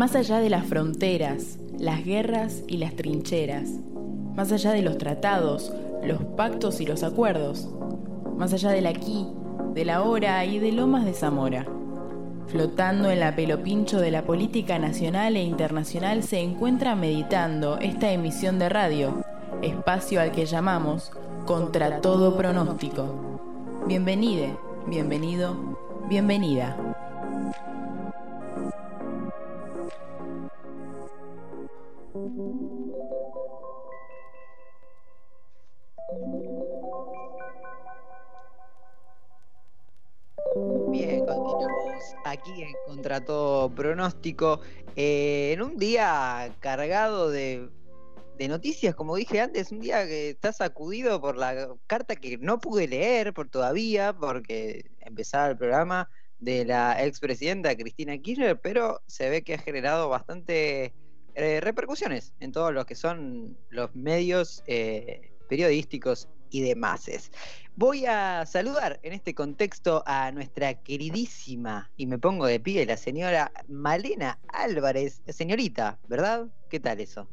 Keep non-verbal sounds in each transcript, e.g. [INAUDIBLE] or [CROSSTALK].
más allá de las fronteras, las guerras y las trincheras, más allá de los tratados, los pactos y los acuerdos, más allá del aquí, de la hora y de Lomas de Zamora. Flotando en la pelopincho de la política nacional e internacional se encuentra meditando esta emisión de radio, espacio al que llamamos Contra todo pronóstico. Bienvenide, bienvenido, bienvenida. Bien, continuamos aquí en Contra todo pronóstico. eh, en un día cargado de, de noticias, como dije antes, un día que está sacudido por la carta que no pude leer por todavía, porque empezaba el programa de la expresidenta Cristina Kirchner, pero se ve que ha generado bastante eh, repercusiones en todos los que son los medios eh, periodísticos y demás. Voy a saludar en este contexto a nuestra queridísima, y me pongo de pie, la señora Malena Álvarez, señorita, ¿verdad? ¿Qué tal eso?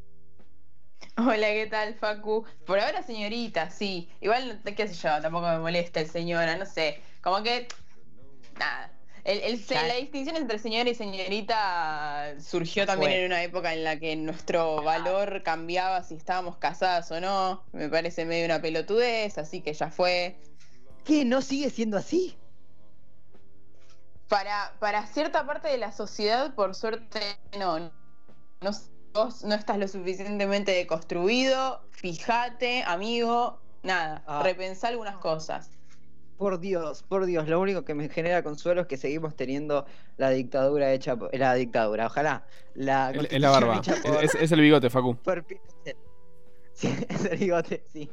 Hola, ¿qué tal, Facu? Por ahora, señorita, sí. Igual, qué sé yo, tampoco me molesta el señora, no sé. Como que, nada. El, el- la distinción entre señora y señorita surgió también en una época en la que nuestro valor cambiaba si estábamos casadas o no. Me parece medio una pelotudez, así que ya fue. ¿Qué? ¿No sigue siendo así? Para, para cierta parte de la sociedad, por suerte, no. no vos no estás lo suficientemente deconstruido, fíjate, amigo, nada, Ah. repensá algunas cosas. Por Dios, por Dios, lo único que me genera consuelo es que seguimos teniendo la dictadura hecha por... La dictadura, ojalá. La la barba. por- Es, es el bigote, Facu. por Pinochet. Sí, [LAUGHS] es el bigote, sí,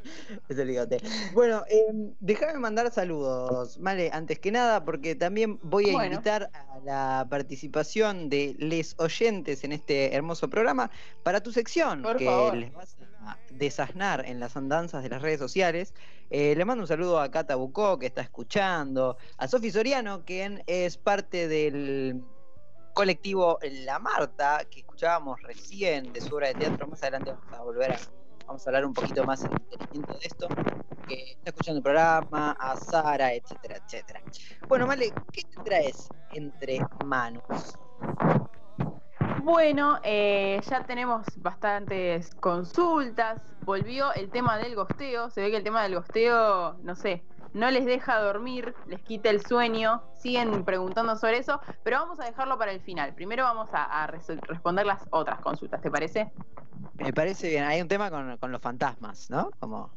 es el bigote. Bueno, eh, déjame mandar saludos, Male, antes que nada, porque también voy a Bueno. invitar a la participación de les oyentes en este hermoso programa para tu sección, Por que favor. les vas a desasnar en las andanzas de las redes sociales. Eh, le mando un saludo a Cata Bucó, que está escuchando, a Sofi Soriano, quien es parte del colectivo La Marta, que escuchábamos recién de su obra de teatro. Más adelante vamos a volver a, vamos a hablar un poquito más en de esto, que está escuchando el programa, a Sara, etcétera, etcétera. Bueno, Male, ¿qué te traes entre manos? Bueno, eh, ya tenemos bastantes consultas. Volvió el tema del gosteo. Se ve que el tema del gosteo, no sé, no les deja dormir, les quita el sueño. Siguen preguntando sobre eso, pero vamos a dejarlo para el final. Primero vamos a, responder las otras consultas, ¿te parece? Me parece bien, hay un tema con, con los fantasmas, ¿no? Como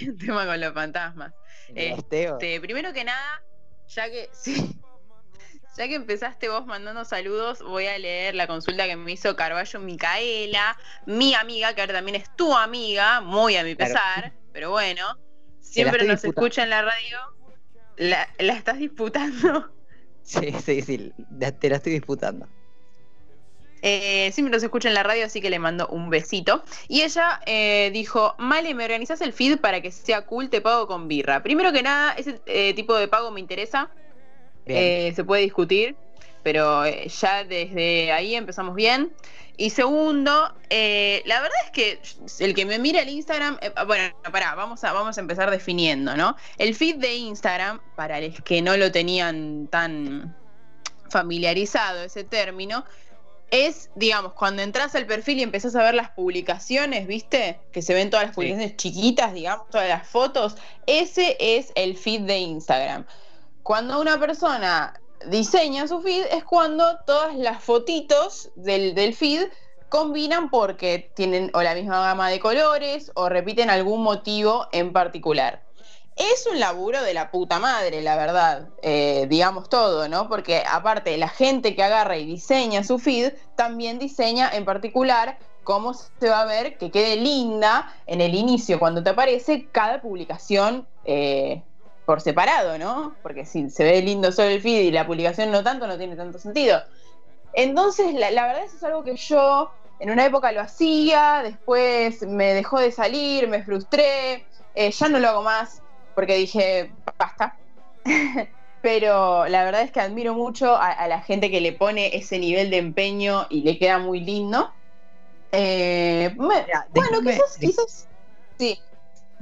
El [LAUGHS] tema con los fantasmas. Este, primero que nada, ya que [LAUGHS] sí, ya que empezaste vos mandando saludos, voy a leer la consulta que me hizo Carballo Micaela, mi amiga, que ahora también es tu amiga, muy a mi Claro. pesar, pero bueno, siempre nos disputando. escucha en la radio. La, la estás disputando. [LAUGHS] Sí, sí, sí, la- te la estoy disputando. Eh, siempre nos escucha en la radio, así que le mando un besito. Y ella eh, dijo, Male, ¿me organizas el feed para que sea cool? Te pago con birra. Primero que nada, ese eh, tipo de pago me interesa. Eh, se puede discutir, pero eh, ya desde ahí empezamos bien. Y segundo, eh, la verdad es que el que me mira el Instagram, eh, bueno, pará, vamos a, vamos a empezar definiendo, ¿no? El feed de Instagram, para los que no lo tenían tan familiarizado ese término, es, digamos, cuando entras al perfil y empezás a ver las publicaciones, ¿viste? Que se ven todas las Sí. publicaciones chiquitas, digamos, todas las fotos. Ese es el feed de Instagram. Cuando una persona diseña su feed es cuando todas las fotitos del, del feed combinan porque tienen o la misma gama de colores o repiten algún motivo en particular. Es un laburo de la puta madre, la verdad, eh, digamos todo, ¿no? Porque aparte la gente que agarra y diseña su feed, también diseña en particular cómo se va a ver que quede linda en el inicio, cuando te aparece cada publicación eh, por separado, ¿no? Porque si se ve lindo solo el feed y la publicación no tanto, no tiene tanto sentido. Entonces, la, la verdad eso es algo que yo en una época lo hacía, después me dejó de salir, me frustré, eh, ya no lo hago más porque dije, basta. [LAUGHS] pero la verdad es que admiro mucho a, la gente que le pone ese nivel de empeño y le queda muy lindo. Eh, bueno, quizás, quizás, sí.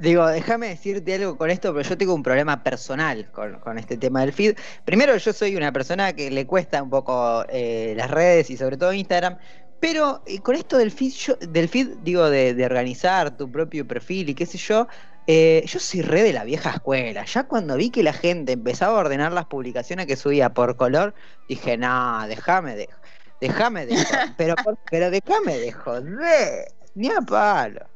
Digo, déjame decirte algo con esto, pero yo tengo un problema personal con, este tema del feed. Primero, yo soy una persona que le cuesta un poco eh, las redes y sobre todo Instagram, pero eh, con esto del feed, del feed digo, de, organizar tu propio perfil y qué sé yo, eh, yo soy re de la vieja escuela. Ya cuando vi que la gente empezaba a ordenar las publicaciones que subía por color, dije, no, déjame de, déjame de, [LAUGHS] pero, pero déjame de joder, ni a palo.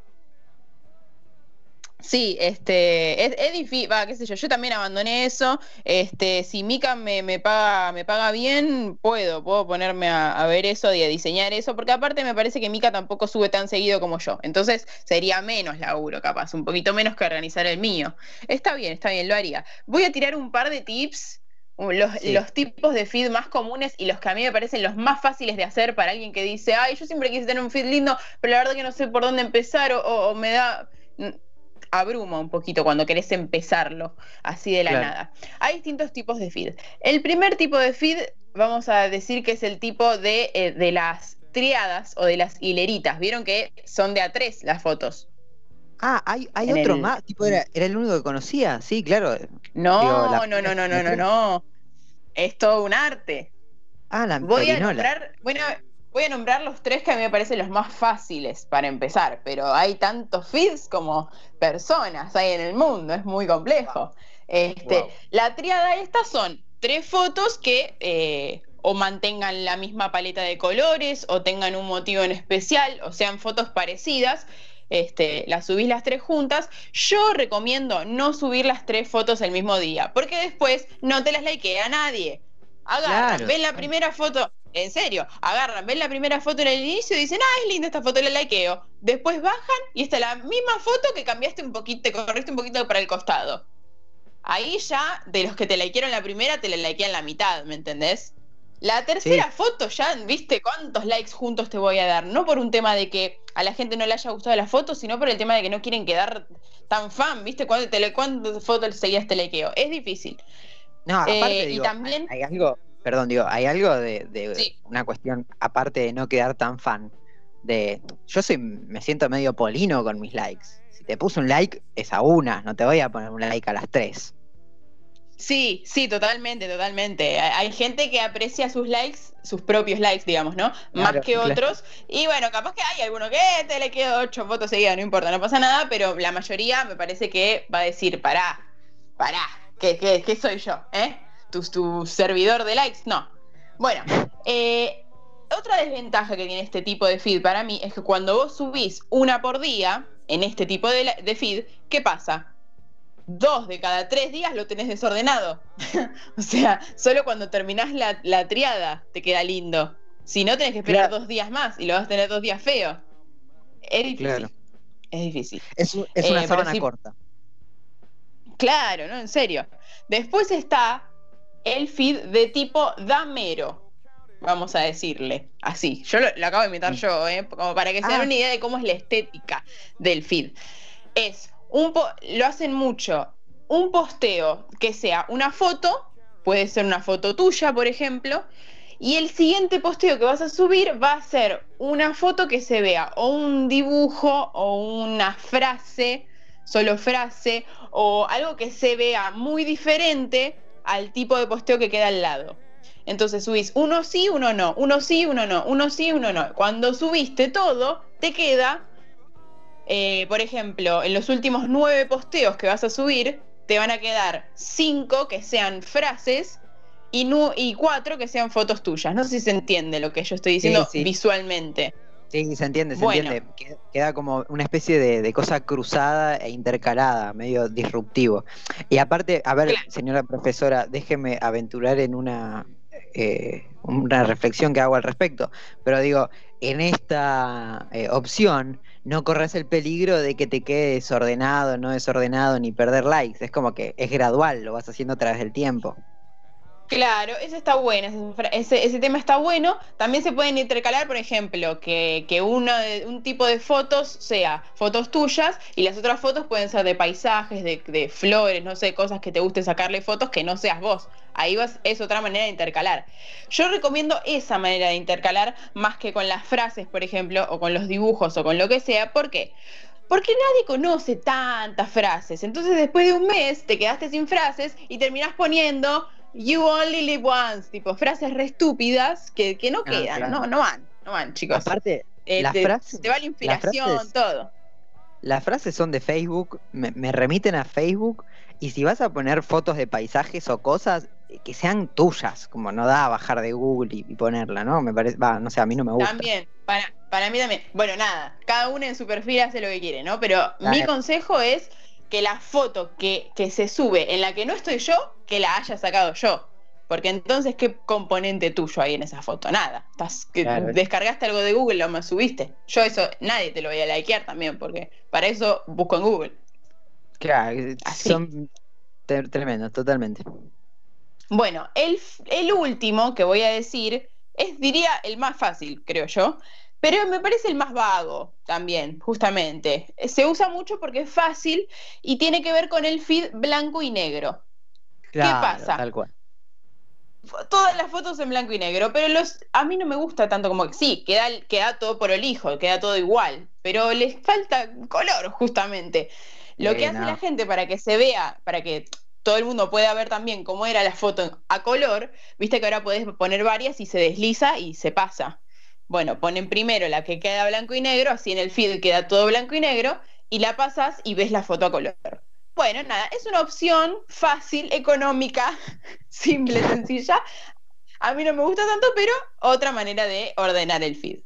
Sí, este, es, difícil, va, qué sé yo, yo también abandoné eso. Este, si Mika me, me, paga, me paga bien, puedo, puedo ponerme a, ver eso y a diseñar eso, porque aparte me parece que Mika tampoco sube tan seguido como yo. Entonces sería menos laburo, capaz, un poquito menos que organizar el mío. Está bien, está bien, lo haría. Voy a tirar un par de tips. Los, los, tipos de feed más comunes y los que a mí me parecen los más fáciles de hacer para alguien que dice, ay, yo siempre quise tener un feed lindo, pero la verdad que no sé por dónde empezar o me da abruma un poquito cuando querés empezarlo así de la nada. Hay distintos tipos de feed. El primer tipo de feed, vamos a decir que es el tipo de, eh, de las triadas o de las hileritas. Vieron que son de a tres las fotos. Ah, hay, hay otro más. Tipo, era, el único que conocía. Sí, claro. No, no, no, no, no, no, no. Es todo un arte. Ah, la Voy a nombrar, bueno, Voy a nombrar los tres que a mí me parecen los más fáciles para empezar, pero hay tantos feeds como personas hay en el mundo, es muy complejo. Este, La triada estas son tres fotos que eh, o mantengan la misma paleta de colores o tengan un motivo en especial o sean fotos parecidas. Este, las subís las tres juntas. Yo recomiendo no subir las tres fotos el mismo día, porque después no te las likea nadie. Agarran, ven la primera foto, en serio, agarran, ven la primera foto en el inicio y dicen, ah, es linda esta foto, la likeo. Después bajan y está la misma foto que cambiaste un poquito, te corriste un poquito para el costado. Ahí ya, de los que te likearon la primera, te la likean la mitad, ¿me entendés? La tercera foto ya, viste cuántos likes juntos te voy a dar. No por un tema de que a la gente no le haya gustado la foto, sino por el tema de que no quieren quedar tan fan, viste cuántas fotos seguías te likeo. Es difícil. No, aparte, eh, y también... hay algo, perdón, digo, hay algo de, una cuestión, aparte de no quedar tan fan, de yo soy, me siento medio polino con mis likes. Si te puse un like, es a una, no te voy a poner un like a las tres. Sí, sí, totalmente, totalmente. Hay gente que aprecia sus likes, sus propios likes, digamos, ¿no? Más que otros. Y bueno, capaz que hay alguno que te le quedo ocho fotos seguidas, no importa, no pasa nada, pero la mayoría me parece que va a decir, pará, pará, ¿qué, qué, qué soy yo? ¿Eh? Tu, servidor de likes. No. Bueno, eh, otra desventaja que tiene este tipo de feed para mí es que cuando vos subís una por día en este tipo de, feed, ¿qué pasa? Dos de cada tres días lo tenés desordenado. [LAUGHS] o sea, solo cuando terminás la, triada te queda lindo. Si no, tenés que esperar dos días más y lo vas a tener dos días feo. Es difícil. Es difícil. Es, una eh, sábana corta. Claro, no, en serio. Después está el feed de tipo damero, vamos a decirle así. Yo lo, acabo de inventar mm. yo, ¿eh? como para que se den ah. una idea de cómo es la estética del feed. Es un lo hacen mucho, un posteo que sea una foto, puede ser una foto tuya, por ejemplo, y el siguiente posteo que vas a subir va a ser una foto que se vea o un dibujo o una frase, solo frase, o algo que se vea muy diferente al tipo de posteo que queda al lado. Entonces subís uno sí, uno no, uno sí, uno no, uno sí, uno no. Cuando subiste todo, te queda, eh, por ejemplo, en los últimos nueve posteos que vas a subir, te van a quedar cinco que sean frases y, y cuatro que sean fotos tuyas. No sé si se entiende lo que yo estoy diciendo visualmente. Sí, se entiende, se entiende. Queda como una especie de, cosa cruzada e intercalada, medio disruptivo. Y aparte, a ver, señora profesora, déjeme aventurar en una, eh, una reflexión que hago al respecto. Pero digo, en esta eh, opción no corres el peligro de que te quede desordenado, no desordenado, ni perder likes. Es como que es gradual, lo vas haciendo a través del tiempo. Claro, ese está bueno, ese, ese, tema está bueno. También se pueden intercalar, por ejemplo, que, que uno un tipo de fotos sea fotos tuyas y las otras fotos pueden ser de paisajes, de, de, flores, no sé, cosas que te guste sacarle fotos que no seas vos. Ahí vas, es otra manera de intercalar. Yo recomiendo esa manera de intercalar más que con las frases, por ejemplo, o con los dibujos o con lo que sea. ¿Por qué? Porque nadie conoce tantas frases. Entonces después de un mes te quedaste sin frases y terminás poniendo You only live once, tipo frases re estúpidas que, que no ah, quedan, no, no van, no van, chicos. Aparte, eh, las te, frases, te va la inspiración, todo. Las frases son de Facebook, me, remiten a Facebook, y si vas a poner fotos de paisajes o cosas, que sean tuyas, como no da a bajar de Google y, ponerla, ¿no? Me parece, va, no sé, a mí no me gusta. También, para, para mí también. Bueno, nada, cada uno en su perfil hace lo que quiere, ¿no? Pero mi consejo es que la foto que, que se sube en la que no estoy yo, que la haya sacado yo. Porque entonces, ¿qué componente tuyo hay en esa foto? Nada. Estás, que Descargaste algo de Google, lo me subiste. Yo eso, nadie te lo voy a likear también, porque para eso busco en Google. Claro, son tremendos, totalmente. Bueno, el, el último que voy a decir es, diría, el más fácil, creo yo, pero me parece el más vago también, justamente. Se usa mucho porque es fácil y tiene que ver con el feed blanco y negro. ¿Qué pasa? Tal cual. Todas las fotos en blanco y negro, pero los a mí no me gusta tanto como que sí, queda, queda todo por el hijo, queda todo igual, pero les falta color justamente. Lo que hace la gente para que se vea, para que todo el mundo pueda ver también cómo era la foto a color, viste que ahora podés poner varias y se desliza y se pasa. Bueno, ponen primero la que queda blanco y negro, así en el feed queda todo blanco y negro, y la pasas y ves la foto a color. Bueno, nada, es una opción fácil, económica, [LAUGHS] simple, sencilla. A mí no me gusta tanto, pero otra manera de ordenar el feed.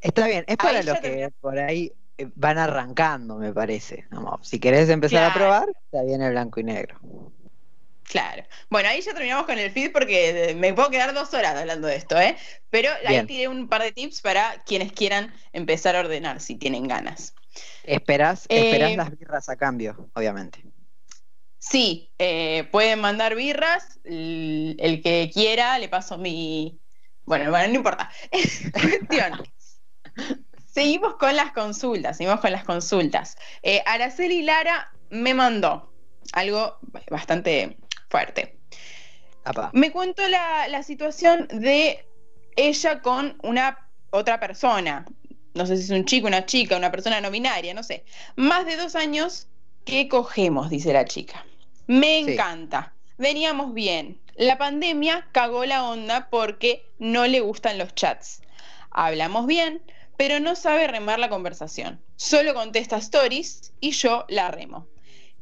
Está bien, es para los que por ahí eh, van arrancando, me parece. si querés empezar a probar, está bien el blanco y negro. Claro. Bueno, ahí ya terminamos con el feed porque me puedo quedar dos horas hablando de esto, ¿eh? Pero ahí tiré un par de tips para quienes quieran empezar a ordenar si tienen ganas. Esperás, esperás eh, las birras a cambio, obviamente. Sí, eh, pueden mandar birras. El, que quiera, le paso mi. Bueno, bueno, no importa. [LAUGHS] Cuestión. Seguimos con las consultas, seguimos con las consultas. Eh, Araceli Lara me mandó algo bastante fuerte. Me cuento la, situación de ella con una otra persona. No sé si es un chico, una chica, una persona no binaria, no sé. Más de dos años que cogemos, dice la chica. Me encanta. Veníamos bien. La pandemia cagó la onda porque no le gustan los chats. Hablamos bien, pero no sabe remar la conversación. Solo contesta stories y yo la remo.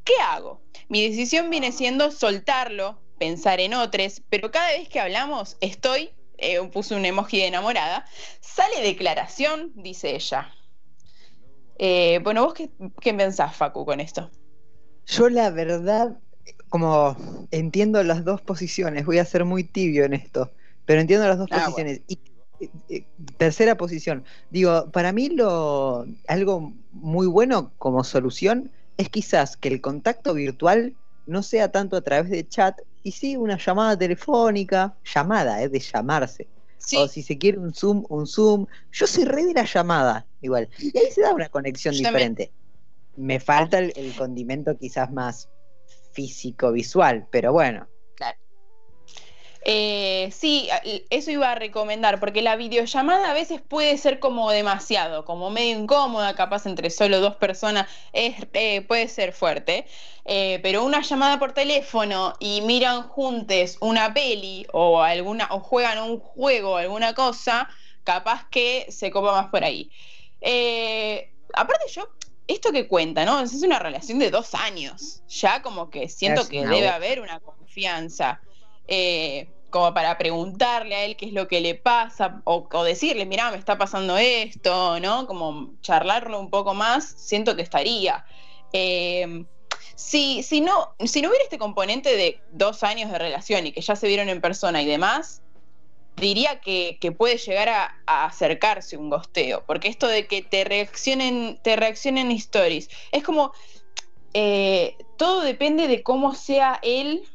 ¿Qué hago? Mi decisión viene siendo soltarlo, pensar en otros, pero cada vez que hablamos estoy, eh, puse un emoji de enamorada, sale declaración, dice ella. Eh, bueno, ¿vos qué, qué pensás, Facu, con esto? Yo la verdad, como entiendo las dos posiciones, voy a ser muy tibio en esto, pero entiendo las dos ah, posiciones. Y, tercera posición, digo, para mí lo algo muy bueno como solución es quizás que el contacto virtual no sea tanto a través de chat y sí una llamada telefónica, llamada, es de llamarse. O si se quiere un Zoom, un Zoom. Yo soy re de la llamada, igual. Y ahí se da una conexión diferente. Me falta el, condimento quizás más físico, visual, pero bueno. Eh, sí, eso iba a recomendar, porque la videollamada a veces puede ser como demasiado, como medio incómoda, capaz entre solo dos personas, es, eh, puede ser fuerte. Eh, pero una llamada por teléfono y miran juntos una peli o alguna, o juegan un juego o alguna cosa, capaz que se copa más por ahí. aparte yo, esto que cuenta, ¿no? Es una relación de dos años. Ya como que siento que debe haber una confianza como para preguntarle a él qué es lo que le pasa o, decirle, mira, me está pasando esto, ¿no? Como charlarlo un poco más, siento que estaría. Em, si, si, no, si no hubiera este componente de dos años de relación y que ya se vieron en persona y demás, diría que, puede llegar a, acercarse un gosteo, porque esto de que te reaccionen, te reaccionen stories, es como, eh, todo depende de cómo sea él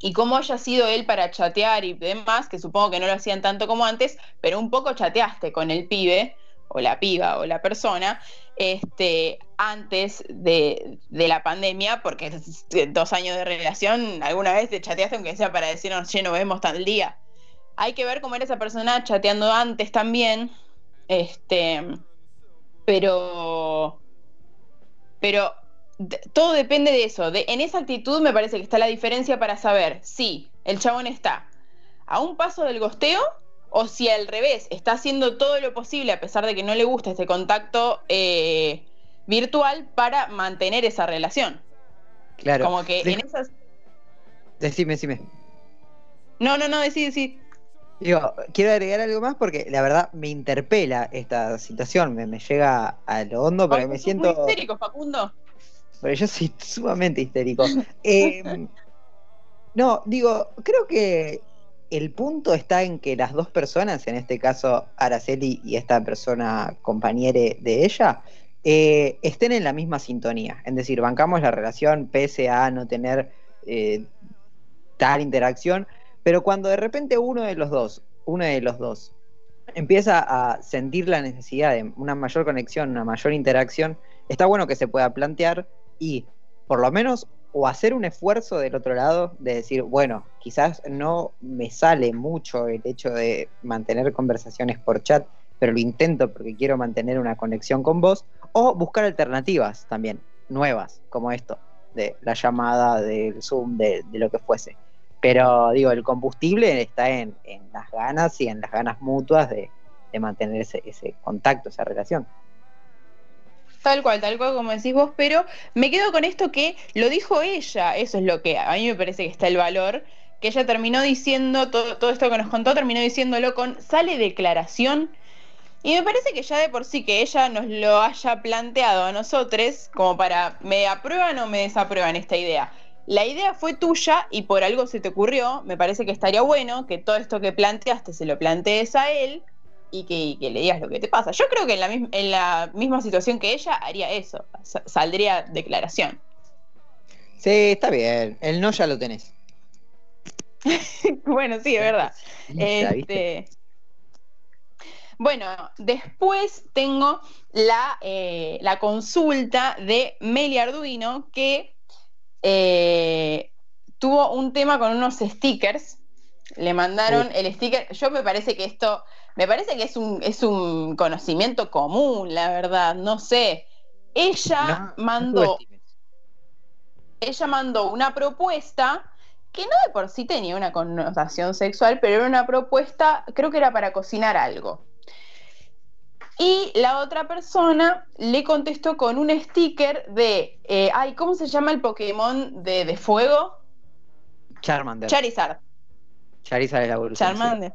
y cómo haya sido él para chatear y demás, que supongo que no lo hacían tanto como antes, pero un poco chateaste con el pibe, o la piba, o la persona, este, antes de, la pandemia, porque dos años de relación, alguna vez te chateaste, aunque sea para decirnos, che, nos vemos tal día. Hay que ver cómo era esa persona chateando antes también, este, pero, pero todo depende de eso. De, en esa actitud me parece que está la diferencia para saber si el chabón está a un paso del gosteo o si al revés está haciendo todo lo posible a pesar de que no le gusta este contacto eh, virtual para mantener esa relación. Claro. Como que en esas. Decime, decime. No, no, no, decí, decí. Digo, quiero agregar algo más porque la verdad me interpela esta situación, me, me llega a lo hondo porque me siento. Muy histérico, Facundo. Pero yo soy [LAUGHS] sumamente histérico. Em, no, digo, creo que el punto está en que las dos personas, en este caso Araceli y esta persona compañera de ella, eh, estén en la misma sintonía. Es decir, bancamos la relación pese a no tener eh, tal interacción, pero cuando de repente uno de los dos, uno de los dos, empieza a sentir la necesidad de una mayor conexión, una mayor interacción, está bueno que se pueda plantear y por lo menos o hacer un esfuerzo del otro lado de decir, bueno, quizás no me sale mucho el hecho de mantener conversaciones por chat, pero lo intento porque quiero mantener una conexión con vos, o buscar alternativas también, nuevas, como esto, de la llamada, del Zoom, de, lo que fuese. Pero digo, el combustible está en, las ganas y en las ganas mutuas de, mantener ese contacto, esa relación. Tal cual, tal cual como decís vos, pero me quedo con esto que lo dijo ella, eso es lo que a mí me parece que está el valor, que ella terminó diciendo, todo, todo esto que nos contó, terminó diciéndolo con, sale declaración, y me parece que ya de por sí que ella nos lo haya planteado a nosotros, como para, ¿me aprueban o me desaprueban esta idea? La idea fue tuya y por algo se te ocurrió, me parece que estaría bueno que todo esto que planteaste se lo plantees a él, y que, le digas lo que te pasa. Yo creo que en la, en la misma situación que ella haría eso, saldría declaración. Sí, está bien, el no ya lo tenés. [LAUGHS] bueno, sí, es verdad. [LAUGHS] Este, bueno, después tengo la, eh, la consulta de Meli Arduino que eh, tuvo un tema con unos stickers. Le mandaron el sticker. Yo me parece que esto me parece que es un, es un conocimiento común, la verdad, no sé. Ella mandó. ella mandó una propuesta que no de por sí tenía una connotación sexual, pero era una propuesta, creo que era para cocinar algo. Y la otra persona le contestó con un sticker de, eh, ay, ¿cómo se llama el Pokémon de, de fuego? Charmander. Charizard. Charizard es la evolución. Charmander.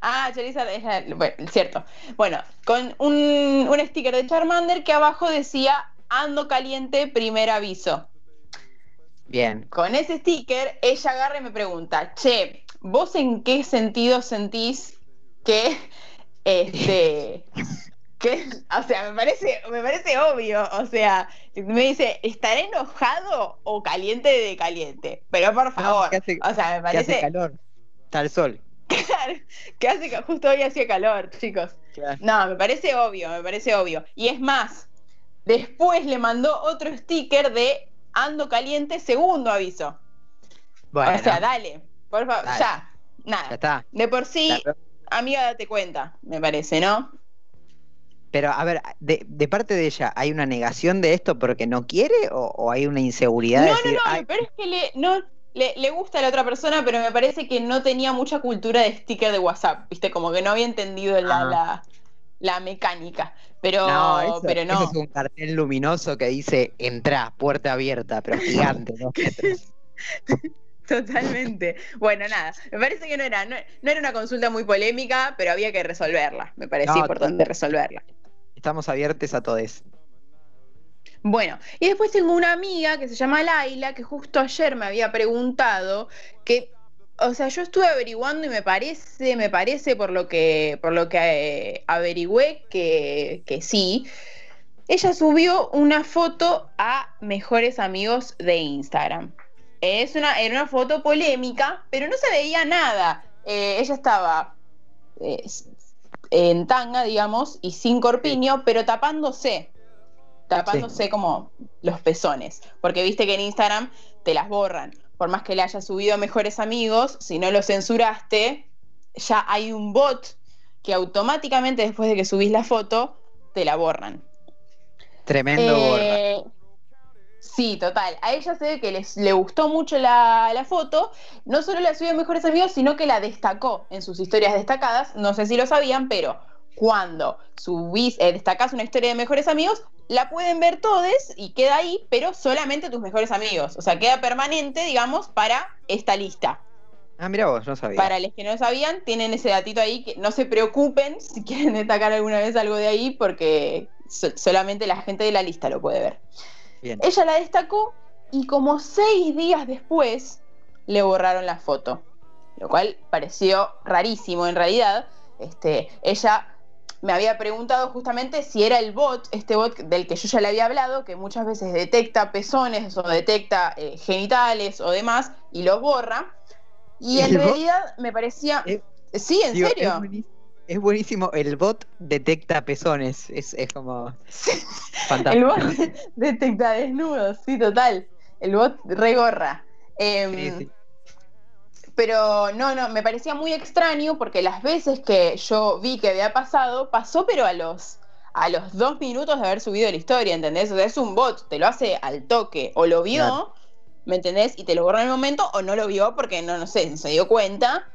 Ah, Charizard es bueno, cierto. Bueno, con un, un sticker de Charmander que abajo decía ando caliente, primer aviso. Bien. Con ese sticker, ella agarra y me pregunta, che, ¿vos en qué sentido sentís que este [LAUGHS] que, o sea, me parece, me parece obvio, o sea, me dice, ¿estaré enojado o caliente de caliente? Pero por favor, o sea, me parece hace calor, está el sol. Claro, que hace que justo hoy hacía calor, chicos. No, me parece obvio, me parece obvio. Y es más, después le mandó otro sticker de ando caliente, segundo aviso. Bueno, o sea, dale, por favor, ya, nada. Ya está. De por sí, amiga, date cuenta, me parece, ¿no? Pero, a ver, de, de, parte de ella, ¿hay una negación de esto porque no quiere o, hay una inseguridad? No, de decir, no, no, pero es que le, no, le, gusta a la otra persona, pero me parece que no tenía mucha cultura de sticker de WhatsApp, ¿viste? Como que no había entendido la, ah. mecánica. Pero no, pero no. es un cartel luminoso que dice entra, puerta abierta, pero gigante, ¿no? [LAUGHS] Totalmente. Bueno, nada, me parece que no era, no, era una consulta muy polémica, pero había que resolverla. Me parecía importante resolverla. Estamos abiertos a todo eso. Bueno, y después tengo una amiga que se llama Laila, que justo ayer me había preguntado que, o sea, yo estuve averiguando y me parece, me parece por lo que, por lo que eh, averigüé que, que sí. Ella subió una foto a mejores amigos de Instagram. Es una, era una foto polémica, pero no se veía nada. Eh, ella estaba eh, en tanga, digamos, y sin corpiño, pero tapándose. Tapándose como los pezones. Porque viste que en Instagram te las borran. Por más que le hayas subido a mejores amigos, si no lo censuraste, ya hay un bot que automáticamente después de que subís la foto, te la borran. Tremendo Eh, borra. Sí, total. A ella se ve que les, le gustó mucho la, la foto. No solo la subió a Mejores Amigos, sino que la destacó en sus historias destacadas. No sé si lo sabían, pero cuando subís, eh, destacás una historia de Mejores Amigos, la pueden ver todos y queda ahí, pero solamente tus mejores amigos. O sea, queda permanente, digamos, para esta lista. Ah, mira vos, no sabía. Para los que no lo sabían, tienen ese datito ahí, que no se preocupen [LAUGHS] si quieren destacar alguna vez algo de ahí, porque so- solamente la gente de la lista lo puede ver. Bien. Ella la destacó y como seis días después le borraron la foto, lo cual pareció rarísimo en realidad. Este, ella me había preguntado justamente si era el bot, este bot del que yo ya le había hablado, que muchas veces detecta pezones o detecta eh, genitales o demás y los borra. Y en ¿El bot? realidad me parecía... Eh, sí, en Digo, serio. Es, buenísimo, es buenísimo. El bot detecta pezones. Es, es como El fantástico. bot [LAUGHS] detecta desnudos, sí, total. El bot regorra. Em, Sí, sí. Pero no, no, me parecía muy extraño porque las veces que yo vi que había pasado, pasó pero a los, a los dos minutos de haber subido la historia, ¿entendés? O sea, es un bot, te lo hace al toque, o lo vio, Claro. ¿me entendés? Y te lo borró en el momento, o no lo vio porque no, no sé, se dio cuenta,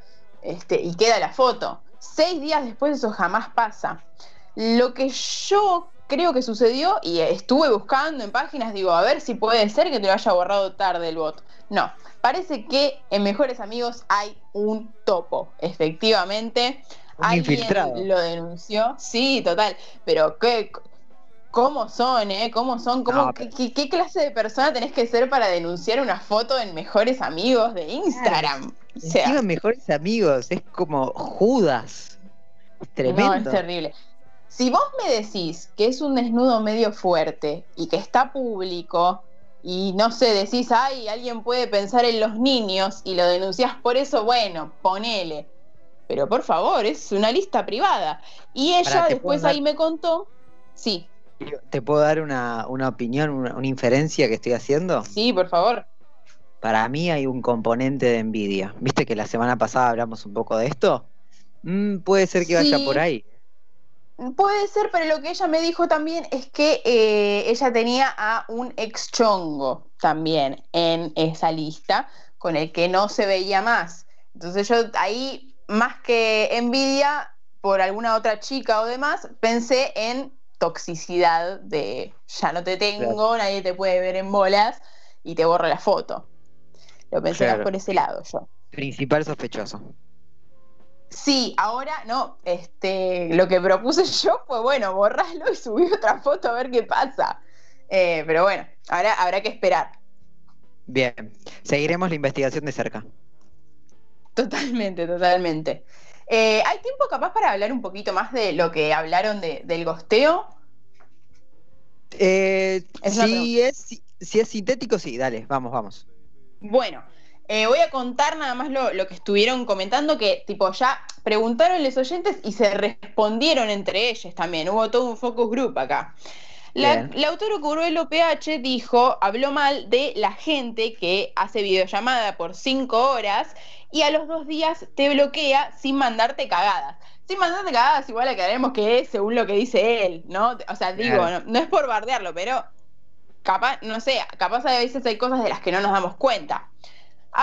este, y queda la foto. Seis días después eso jamás pasa. Lo que yo creo que sucedió, y estuve buscando en páginas, digo, a ver si puede ser que te lo haya borrado tarde el bot. No, parece que en Mejores Amigos hay un topo, efectivamente. Un Alguien infiltrado. lo denunció, sí, total, pero qué, ¿cómo son, eh? ¿Cómo son? ¿Cómo, No, qué, pero- qué- qué clase de persona tenés que ser para denunciar una foto en Mejores Amigos de Instagram? O sea, Encima mejores amigos. Es como Judas. Es tremendo. No, es terrible. Si vos me decís que es un desnudo medio fuerte y que está público y no sé, decís, ay, alguien puede pensar en los niños y lo denunciás por eso, bueno, ponele. Pero por favor, es una lista privada. Y ella Pará, ¿te después dar- ahí me contó, sí, ¿Te puedo dar una, una opinión, una, una inferencia que estoy haciendo? sí, por favor. Para mí hay un componente de envidia. ¿Viste que la semana pasada hablamos un poco de esto? Mm, puede ser que vaya Sí. por ahí. Puede ser, pero lo que ella me dijo también es que eh, ella tenía a un ex chongo también en esa lista, con el que no se veía más. Entonces yo ahí, más que envidia por alguna otra chica o demás, pensé en toxicidad de ya no te tengo, nadie te puede ver en bolas y te borro la foto. Lo pensé más por ese lado yo. Principal sospechoso. Sí, ahora no, este, lo que propuse [LAUGHS] yo fue, bueno, borrarlo y subir otra foto a ver qué pasa. Eh, pero bueno, ahora habrá que esperar. Bien. Seguiremos la investigación de cerca. Totalmente, totalmente. Eh, ¿Hay tiempo capaz para hablar un poquito más de lo que hablaron de- del gosteo? Eh, si, es, si es sintético, sí, dale, vamos, vamos. Bueno, eh, voy a contar nada más lo, lo que estuvieron comentando, que tipo ya preguntaron los oyentes y se respondieron entre ellos también. Hubo todo un focus group acá. La, Bien. la autora Curuelo PH dijo, habló mal de la gente que hace videollamada por cinco horas y a los dos días te bloquea sin mandarte cagadas. Sin mandarte cagadas, igual aclaremos que es según lo que dice él, ¿no? O sea, digo, no, no es por bardearlo, pero capaz, no sé, capaz a veces hay cosas de las que no nos damos cuenta.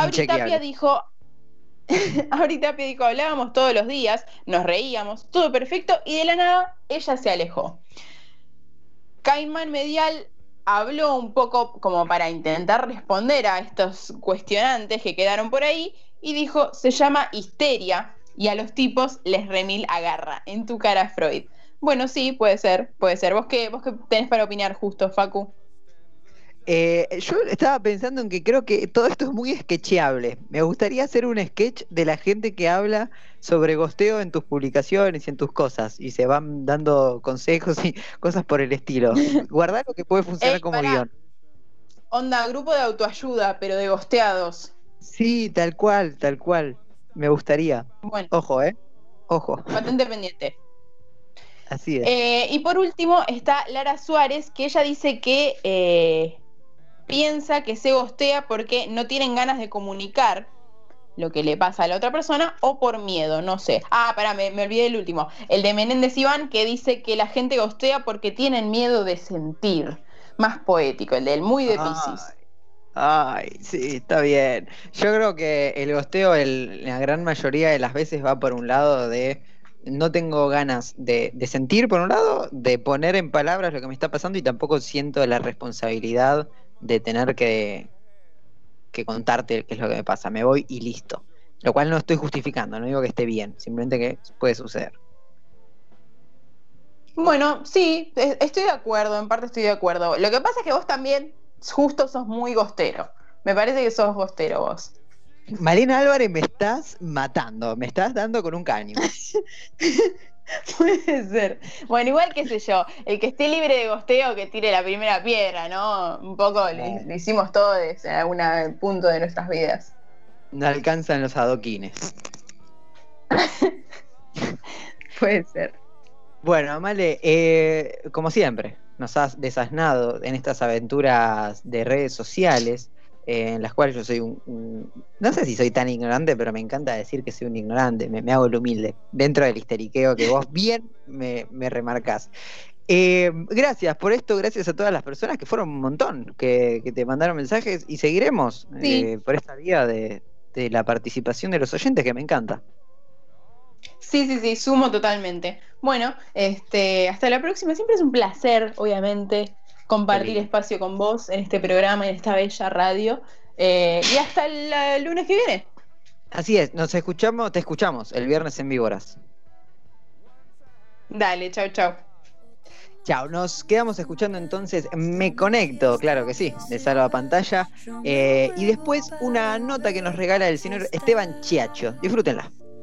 Inchequeable. Tapia dijo, [LAUGHS] Abri Tapia dijo, hablábamos todos los días, nos reíamos, todo perfecto, y de la nada ella se alejó. Caimán Medial habló un poco como para intentar responder a estos cuestionantes que quedaron por ahí y dijo, se llama histeria y a los tipos les remil agarra. En tu cara, Freud. Bueno, sí, puede ser, puede ser. ¿Vos qué, vos qué tenés para opinar justo, Facu? Eh, yo estaba pensando en que creo que todo esto es muy sketcheable. Me gustaría hacer un sketch de la gente que habla sobre gosteo en tus publicaciones y en tus cosas y se van dando consejos y cosas por el estilo. [LAUGHS] Guardar lo que puede funcionar Ey, como guion. Onda, grupo de autoayuda, pero de gosteados. Sí, tal cual, tal cual. Me gustaría. Bueno, Ojo, ¿eh? Ojo. patente pendiente. Así es. Eh, y por último está Lara Suárez, que ella dice que eh, piensa que se gostea porque no tienen ganas de comunicar lo que le pasa a la otra persona o por miedo, no sé. Ah, pará, me, me olvidé el último. El de Menéndez Iván que dice que la gente gostea porque tienen miedo de sentir. Más poético, el del muy de Pisces. Ay, sí, está bien. Yo creo que el gosteo el- la gran mayoría de las veces va por un lado de no tengo ganas de, de sentir por un lado, de poner en palabras lo que me está pasando y tampoco siento la responsabilidad de tener que, que contarte qué es lo que me pasa. Me voy y listo. Lo cual no estoy justificando, no digo que esté bien, simplemente que puede suceder. Bueno, sí, e- estoy de acuerdo, en parte estoy de acuerdo. Lo que pasa es que vos también justo sos muy gostero. Me parece que sos gostero vos. Malena Álvarez, me estás matando, me estás dando con un caño. [LAUGHS] [LAUGHS] Puede ser. Bueno, igual qué sé yo, el que esté libre de gosteo que tire la primera piedra, ¿no? Un poco lo hicimos todos en algún punto de nuestras vidas. No alcanzan los adoquines. [LAUGHS] Puede ser. Bueno, Male, eh, como siempre, nos has desasnado en estas aventuras de redes sociales, eh, en las cuales yo soy un, un- No sé si soy tan ignorante, pero me encanta decir que soy un ignorante, me, me hago el humilde, dentro del histeriqueo que vos [LAUGHS] bien me, me remarcás. Eh, gracias por esto, gracias a todas las personas que fueron un montón, que, que te mandaron mensajes y seguiremos Sí. eh, por esta vía de, de la participación de los oyentes, que me encanta. Sí, sí, sí, sumo totalmente. Bueno, este, hasta la próxima. Siempre es un placer, obviamente, compartir espacio con vos en este programa, en esta bella radio. Eh, y hasta el, lunes que viene. Así es, nos escuchamos, te escuchamos el viernes en Víboras. Dale, chau, chau. Chao, nos quedamos escuchando entonces Me Conecto, claro que sí, de Salva Pantalla. Eh, y después una nota que nos regala el señor Esteban Chiacho. Disfrútenla.